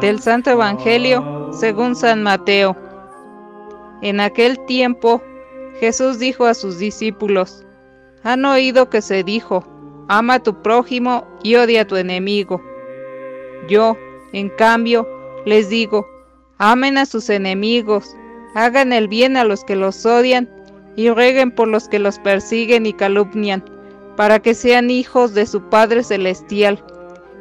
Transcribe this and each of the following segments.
Del Santo Evangelio según San Mateo. En aquel tiempo Jesús dijo a sus discípulos, han oído que se dijo, ama a tu prójimo y odia a tu enemigo. Yo, en cambio, les digo, amen a sus enemigos, hagan el bien a los que los odian y rueguen por los que los persiguen y calumnian, para que sean hijos de su Padre Celestial,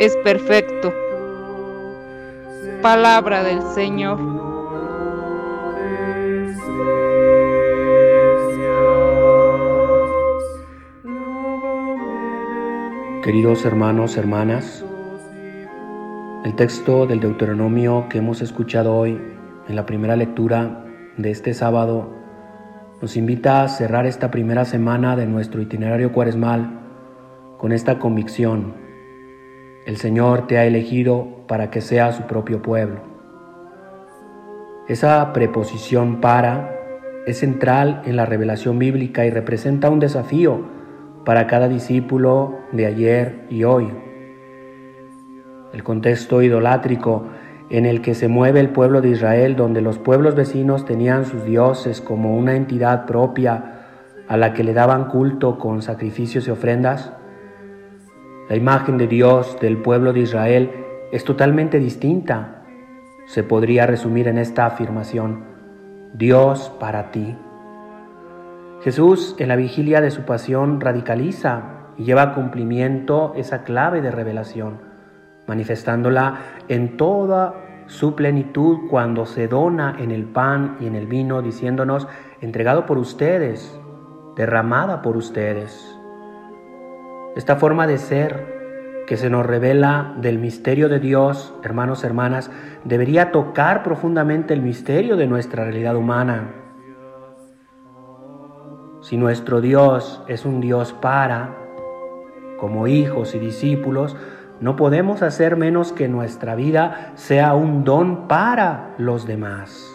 es perfecto. Palabra del Señor. Queridos hermanos, hermanas, el texto del Deuteronomio que hemos escuchado hoy en la primera lectura de este sábado nos invita a cerrar esta primera semana de nuestro itinerario cuaresmal con esta convicción. El Señor te ha elegido para que sea su propio pueblo. Esa preposición para es central en la revelación bíblica y representa un desafío para cada discípulo de ayer y hoy. El contexto idolátrico en el que se mueve el pueblo de Israel, donde los pueblos vecinos tenían sus dioses como una entidad propia a la que le daban culto con sacrificios y ofrendas, la imagen de Dios del pueblo de Israel es totalmente distinta. Se podría resumir en esta afirmación, Dios para ti. Jesús en la vigilia de su pasión radicaliza y lleva a cumplimiento esa clave de revelación, manifestándola en toda su plenitud cuando se dona en el pan y en el vino, diciéndonos, entregado por ustedes, derramada por ustedes. Esta forma de ser que se nos revela del misterio de Dios, hermanos, hermanas, debería tocar profundamente el misterio de nuestra realidad humana si nuestro Dios es un Dios para, como hijos y discípulos, no podemos hacer menos que nuestra vida sea un don para los demás.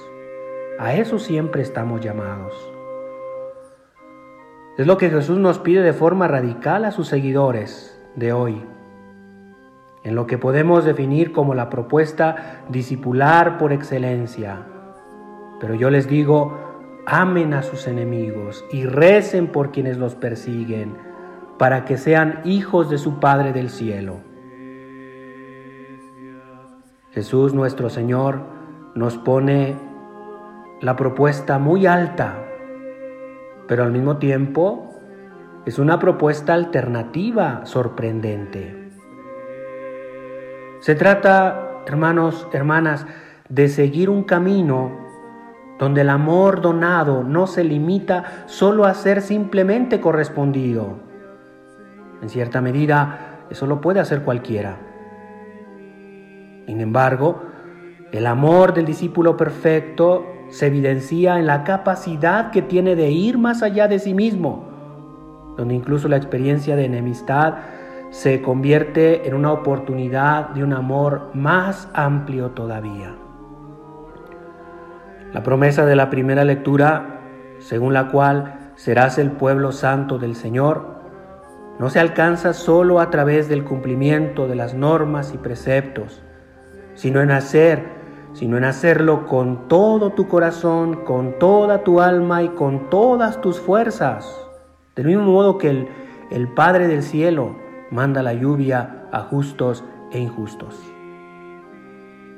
A eso siempre estamos llamados. Es lo que Jesús nos pide de forma radical a sus seguidores de hoy, en lo que podemos definir como la propuesta discipular por excelencia. Pero yo les digo, amen a sus enemigos y recen por quienes los persiguen, para que sean hijos de su Padre del cielo. Jesús nuestro Señor nos pone la propuesta muy alta, pero al mismo tiempo es una propuesta alternativa sorprendente. Se trata, hermanos, hermanas, de seguir un camino donde el amor donado no se limita solo a ser simplemente correspondido. En cierta medida, eso lo puede hacer cualquiera. Sin embargo, el amor del discípulo perfecto se evidencia en la capacidad que tiene de ir más allá de sí mismo, donde incluso la experiencia de enemistad se convierte en una oportunidad de un amor más amplio todavía. La promesa de la primera lectura, según la cual serás el pueblo santo del Señor, no se alcanza solo a través del cumplimiento de las normas y preceptos, sino en hacer, sino en hacerlo con todo tu corazón, con toda tu alma y con todas tus fuerzas. Del mismo modo que el, Padre del cielo manda la lluvia a justos e injustos.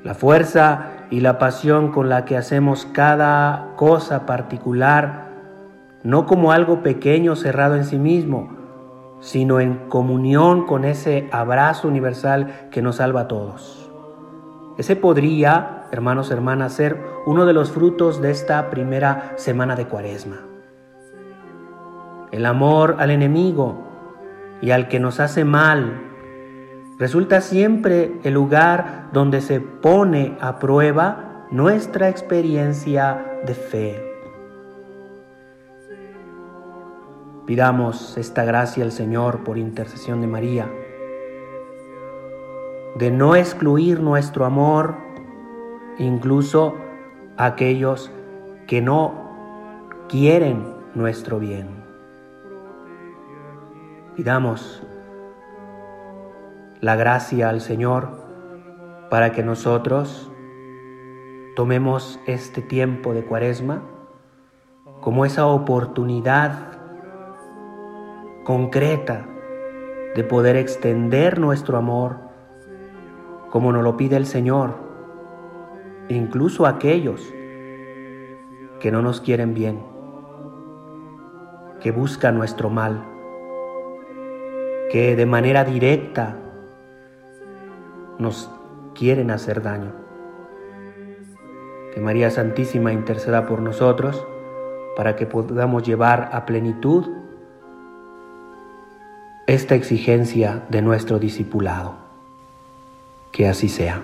La fuerza y la pasión con la que hacemos cada cosa particular, no como algo pequeño cerrado en sí mismo, sino en comunión con ese abrazo universal que nos salva a todos. Ese podría, hermanos, hermanas, ser uno de los frutos de esta primera semana de Cuaresma. El amor al enemigo y al que nos hace mal, resulta siempre el lugar donde se pone a prueba nuestra experiencia de fe. Pidamos esta gracia al Señor por intercesión de María, de no excluir nuestro amor, incluso a aquellos que no quieren nuestro bien. Pidamos la gracia al Señor para que nosotros tomemos este tiempo de cuaresma como esa oportunidad concreta de poder extender nuestro amor como nos lo pide el Señor, incluso a aquellos que no nos quieren bien, que buscan nuestro mal, que de manera directa nos quieren hacer daño. Que María Santísima interceda por nosotros para que podamos llevar a plenitud esta exigencia de nuestro discipulado. Que así sea.